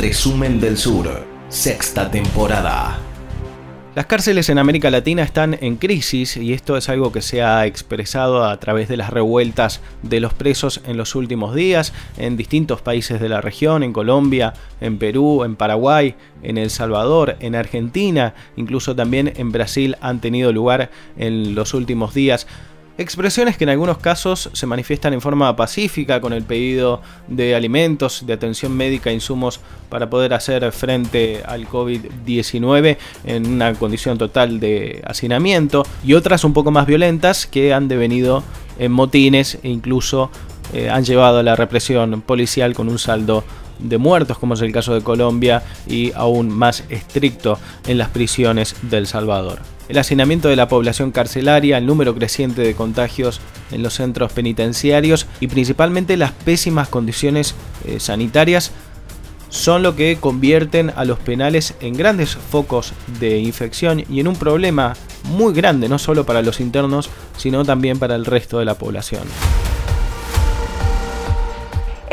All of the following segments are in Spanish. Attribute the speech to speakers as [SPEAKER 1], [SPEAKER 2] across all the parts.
[SPEAKER 1] Resumen del Sur, sexta temporada.
[SPEAKER 2] Las cárceles en América Latina están en crisis y esto es algo que se ha expresado a través de las revueltas de los presos en los últimos días en distintos países de la región, en Colombia, en Perú, en Paraguay, en El Salvador, en Argentina, incluso también en Brasil han tenido lugar en los últimos días. Expresiones que en algunos casos se manifiestan en forma pacífica con el pedido de alimentos, de atención médica, insumos para poder hacer frente al COVID-19 en una condición total de hacinamiento y otras un poco más violentas que han devenido en motines e incluso eh, han llevado a la represión policial con un saldo de muertos, como es el caso de Colombia, y aún más estricto en las prisiones del Salvador el hacinamiento de la población carcelaria, el número creciente de contagios en los centros penitenciarios y principalmente las pésimas condiciones eh, sanitarias son lo que convierten a los penales en grandes focos de infección y en un problema muy grande no solo para los internos, sino también para el resto de la población.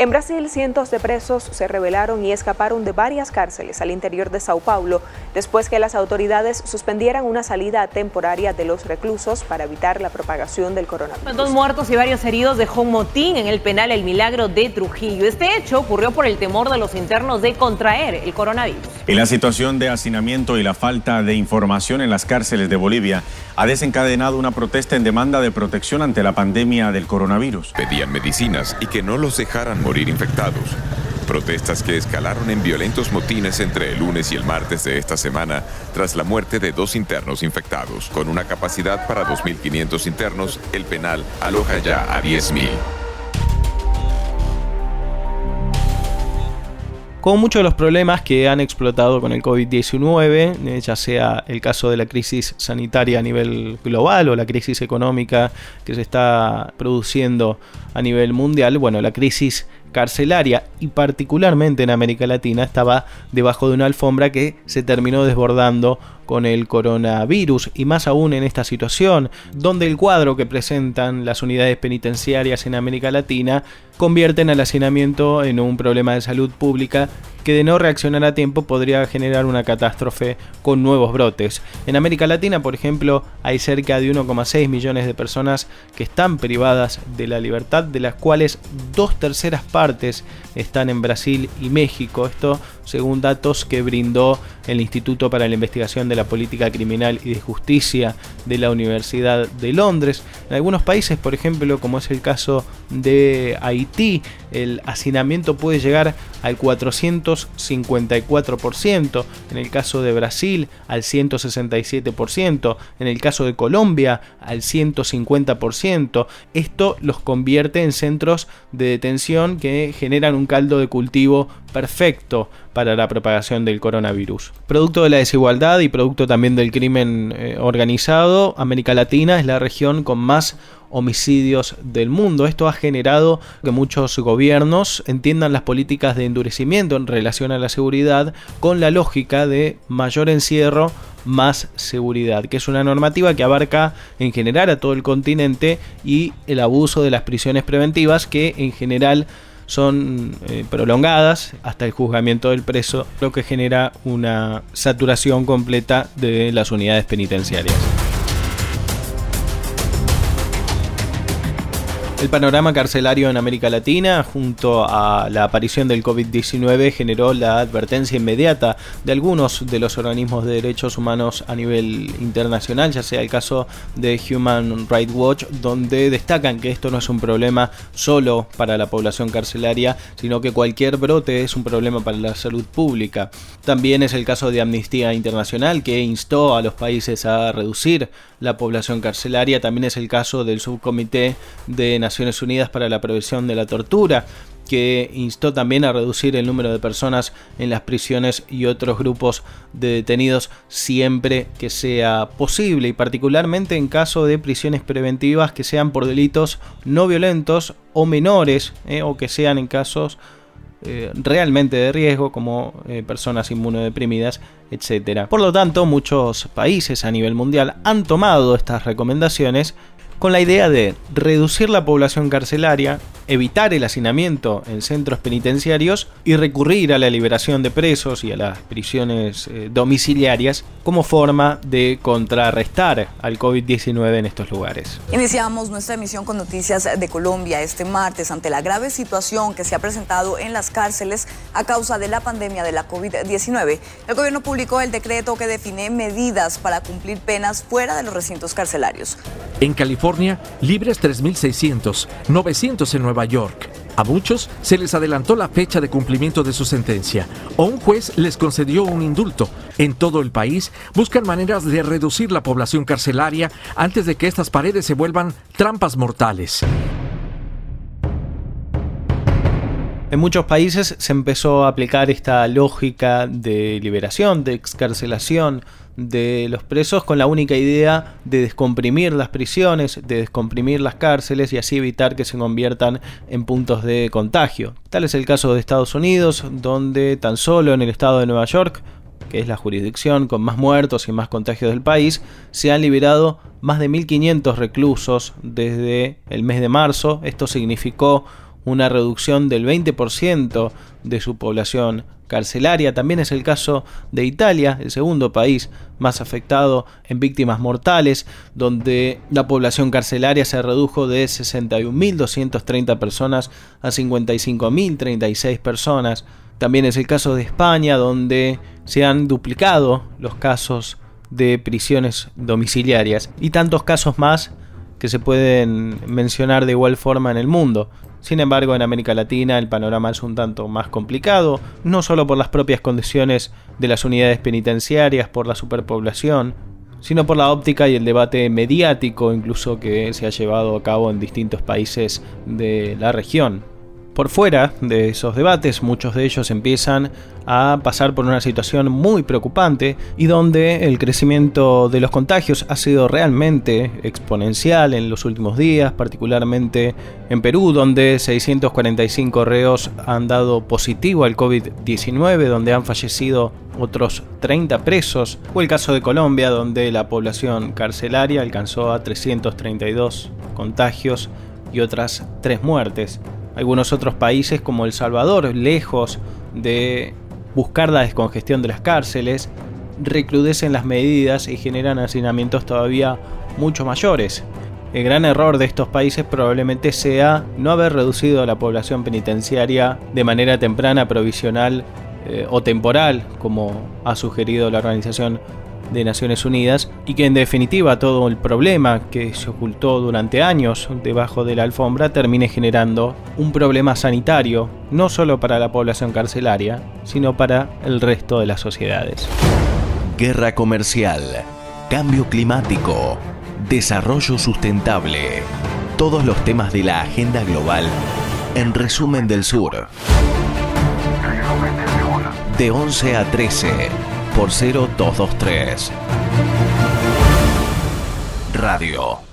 [SPEAKER 3] En Brasil, cientos de presos se rebelaron y escaparon de varias cárceles al interior de Sao Paulo después que las autoridades suspendieran una salida temporaria de los reclusos para evitar la propagación del coronavirus.
[SPEAKER 4] Dos muertos y varios heridos dejó un motín en el penal El Milagro de Trujillo. Este hecho ocurrió por el temor de los internos de contraer el coronavirus.
[SPEAKER 5] Y la situación de hacinamiento y la falta de información en las cárceles de Bolivia ha desencadenado una protesta en demanda de protección ante la pandemia del coronavirus.
[SPEAKER 6] Pedían medicinas y que no los dejaran morir infectados. Protestas que escalaron en violentos motines entre el lunes y el martes de esta semana tras la muerte de dos internos infectados. Con una capacidad para 2.500 internos, el penal aloja ya a 10.000.
[SPEAKER 2] Con muchos de los problemas que han explotado con el COVID-19, eh, ya sea el caso de la crisis sanitaria a nivel global o la crisis económica que se está produciendo a nivel mundial, bueno, la crisis carcelaria y particularmente en América Latina estaba debajo de una alfombra que se terminó desbordando con el coronavirus y más aún en esta situación donde el cuadro que presentan las unidades penitenciarias en América Latina convierten al hacinamiento en un problema de salud pública que de no reaccionar a tiempo podría generar una catástrofe con nuevos brotes. En América Latina, por ejemplo, hay cerca de 1,6 millones de personas que están privadas de la libertad, de las cuales dos terceras partes están en Brasil y México. Esto según datos que brindó el Instituto para la Investigación de la Política Criminal y de Justicia de la Universidad de Londres. En algunos países, por ejemplo, como es el caso de Haití, el hacinamiento puede llegar al 454%, en el caso de Brasil al 167%, en el caso de Colombia al 150%. Esto los convierte en centros de detención que generan un caldo de cultivo perfecto para la propagación del coronavirus. Producto de la desigualdad y producto también del crimen eh, organizado, América Latina es la región con más homicidios del mundo. Esto ha generado que muchos gobiernos entiendan las políticas de endurecimiento en relación a la seguridad con la lógica de mayor encierro más seguridad, que es una normativa que abarca en general a todo el continente y el abuso de las prisiones preventivas que en general son eh, prolongadas hasta el juzgamiento del preso, lo que genera una saturación completa de las unidades penitenciarias. El panorama carcelario en América Latina, junto a la aparición del COVID-19, generó la advertencia inmediata de algunos de los organismos de derechos humanos a nivel internacional, ya sea el caso de Human Rights Watch, donde destacan que esto no es un problema solo para la población carcelaria, sino que cualquier brote es un problema para la salud pública. También es el caso de Amnistía Internacional, que instó a los países a reducir la población carcelaria. También es el caso del Subcomité de Naciones Unidas para la Prevención de la Tortura, que instó también a reducir el número de personas en las prisiones y otros grupos de detenidos siempre que sea posible y particularmente en caso de prisiones preventivas que sean por delitos no violentos o menores eh, o que sean en casos eh, realmente de riesgo como eh, personas inmunodeprimidas, etc. Por lo tanto, muchos países a nivel mundial han tomado estas recomendaciones con la idea de reducir la población carcelaria, evitar el hacinamiento en centros penitenciarios y recurrir a la liberación de presos y a las prisiones eh, domiciliarias como forma de contrarrestar al COVID-19 en estos lugares.
[SPEAKER 7] Iniciamos nuestra emisión con noticias de Colombia este martes ante la grave situación que se ha presentado en las cárceles a causa de la pandemia de la COVID-19. El gobierno publicó el decreto que define medidas para cumplir penas fuera de los recintos carcelarios.
[SPEAKER 8] En California, libres 3.600, 900 en Nueva York. A muchos se les adelantó la fecha de cumplimiento de su sentencia o un juez les concedió un indulto. En todo el país buscan maneras de reducir la población carcelaria antes de que estas paredes se vuelvan trampas mortales.
[SPEAKER 2] En muchos países se empezó a aplicar esta lógica de liberación, de excarcelación de los presos con la única idea de descomprimir las prisiones, de descomprimir las cárceles y así evitar que se conviertan en puntos de contagio. Tal es el caso de Estados Unidos, donde tan solo en el estado de Nueva York que es la jurisdicción con más muertos y más contagios del país, se han liberado más de 1.500 reclusos desde el mes de marzo. Esto significó una reducción del 20% de su población carcelaria. También es el caso de Italia, el segundo país más afectado en víctimas mortales, donde la población carcelaria se redujo de 61.230 personas a 55.036 personas. También es el caso de España, donde se han duplicado los casos de prisiones domiciliarias y tantos casos más que se pueden mencionar de igual forma en el mundo. Sin embargo, en América Latina el panorama es un tanto más complicado, no solo por las propias condiciones de las unidades penitenciarias, por la superpoblación, sino por la óptica y el debate mediático incluso que se ha llevado a cabo en distintos países de la región. Por fuera de esos debates, muchos de ellos empiezan a pasar por una situación muy preocupante y donde el crecimiento de los contagios ha sido realmente exponencial en los últimos días, particularmente en Perú, donde 645 reos han dado positivo al COVID-19, donde han fallecido otros 30 presos, o el caso de Colombia, donde la población carcelaria alcanzó a 332 contagios y otras 3 muertes. Algunos otros países como El Salvador, lejos de buscar la descongestión de las cárceles, recrudecen las medidas y generan hacinamientos todavía mucho mayores. El gran error de estos países probablemente sea no haber reducido la población penitenciaria de manera temprana, provisional eh, o temporal, como ha sugerido la Organización de Naciones Unidas y que en definitiva todo el problema que se ocultó durante años debajo de la alfombra termine generando un problema sanitario no solo para la población carcelaria, sino para el resto de las sociedades.
[SPEAKER 1] Guerra comercial, cambio climático, desarrollo sustentable, todos los temas de la agenda global en resumen del sur. De 11 a 13 por 0223. Radio